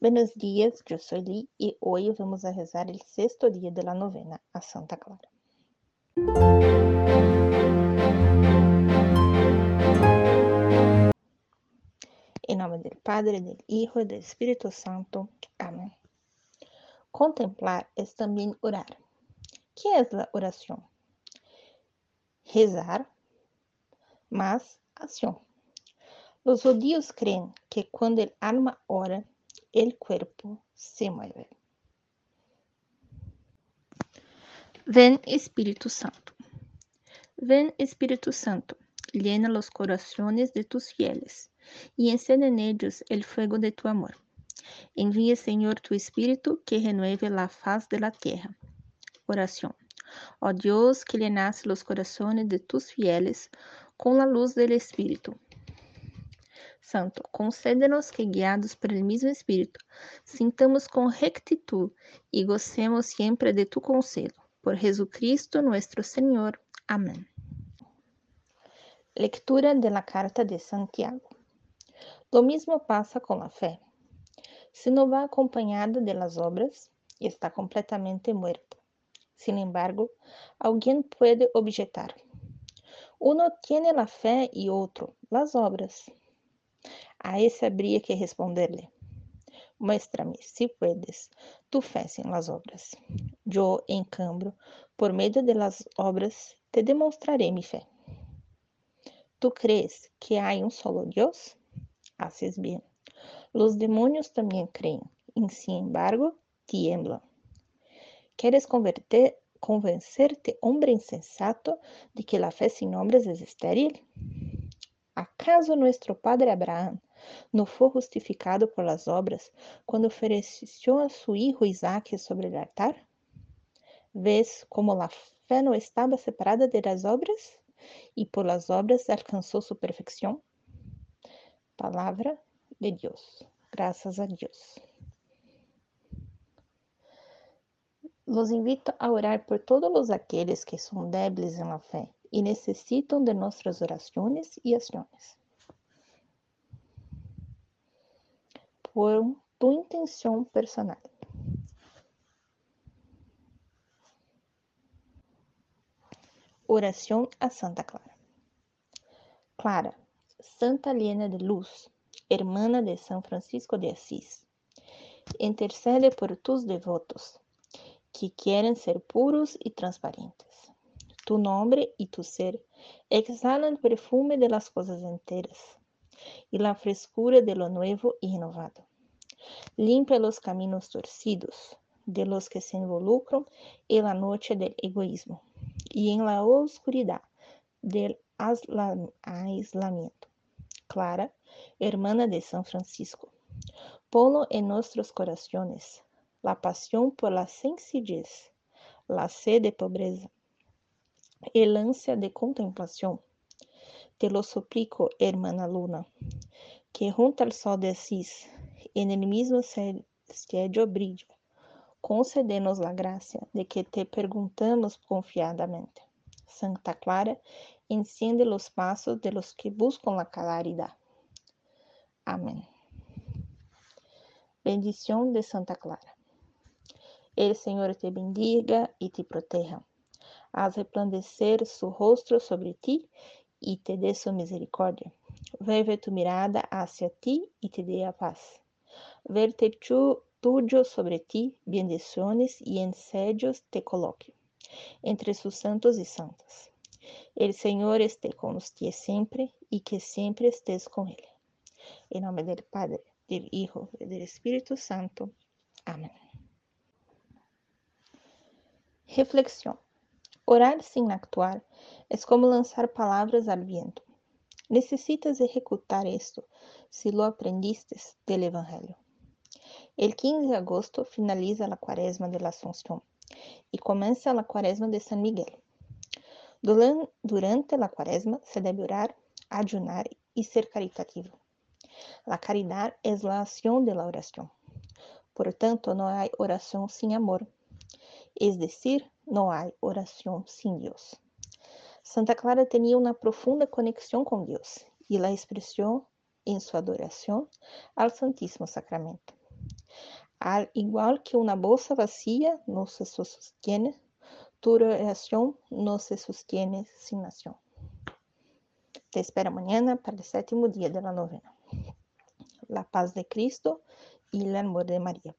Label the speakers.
Speaker 1: Buenos dias, eu sou Li e hoje vamos a rezar o sexto dia da novena a Santa Clara. Em nome do Padre, do Hijo e do Espírito Santo. Amém. Contemplar é também orar. que é a oração? Rezar, mas ação. Os judíos creem que quando a alma ora, el cuerpo se mueve. Ven Espíritu Santo. Ven Espíritu Santo, llena los corazones de tus fieles y encende en ellos el fuego de tu amor. Envía, Señor, tu Espíritu que renueve la faz de la tierra. Oración. Ó Dios, que llenas los corazones de tus fieles con la luz del Espíritu Santo, concede-nos que, guiados pelo mesmo Espírito, sintamos com rectitud e gocemos sempre de tu conselho. Por Jesucristo nosso Senhor. Amém. Lectura de la carta de Santiago. Lo mismo pasa com a fé. Se não va acompanhada de las obras, está completamente muerta. Sin embargo, alguém pode objetar: uno tiene la fé e outro las obras. A esse habría que responderle: Muéstrame, si puedes, tu fe sin las obras. Yo, en cambio, por medio de las obras, te demostraré mi fe. ¿Tú crees que hay un solo Dios? Haces bien. Los demonios también creen, y sin embargo, tiemblan. ¿Quieres converter, convencerte, hombre insensato, de que la fe sin obras es estéril? ¿Acaso nuestro padre Abraham no foi justificado por las obras quando ofereceu a seu hijo Isaac sobre o altar? ¿Ves como a fé não estava separada de las obras e por las obras alcançou sua perfeição? Palavra de Deus. Graças a Deus. Los invito a orar por todos aqueles que são débiles na fé e necessitam de nossas orações e ações. Por tu intenção personal. Oração a Santa Clara. Clara, Santa Helena de Luz, hermana de São Francisco de Assis, intercede por tus devotos que querem ser puros e transparentes tu nombre y tu ser exhalan el perfume de las cosas enteras y la frescura de lo nuevo y renovado. Limpia los caminos torcidos de los que se involucran en la noche del egoísmo y en la oscuridad del aislamiento. Clara, hermana de San Francisco, ponlo en nuestros corazones la pasión por la sencillez, la sed de pobreza, el ânsia de contemplação. Te lo suplico, hermana Luna, que junto al sol de Asís, en el mismo cielo brillo, concedernos la gracia de que te perguntamos confiadamente. Santa Clara, enciende los pasos de los que buscan la claridad. Amén. Bendición de Santa Clara. El Señor te bendiga y te proteja. haz resplandecer su rostro sobre ti y te dé su misericordia. Vuelve tu mirada hacia ti y te dé a paz. Verte tuyo sobre ti, bendiciones y ensedios te coloque entre sus santos y santas. El Señor esté con usted siempre y que siempre estés con Él. En nombre del Padre, del Hijo y del Espíritu Santo. Amén. Reflexión. Orar sem actuar é como lançar palavras ao vento. Necessitas executar isto se lo aprendistes del Evangelho. El 15 de agosto finaliza a Quaresma de la Asunción e começa a Quaresma de San Miguel. Durante a Quaresma se deve orar, ayunar e ser caritativo. La caridad es la acción de la oración. Por tanto, no hay oración sin amor. Es decir, não há oração sem Deus. Santa Clara tinha uma profunda conexão com Deus e la expressou em sua adoração ao Santíssimo Sacramento. Al igual que una bolsa vacía no se sostiene, tu oración no se sostiene sin nación. Te espero mañana para el séptimo día de la novena. La paz de Cristo y el amor de María.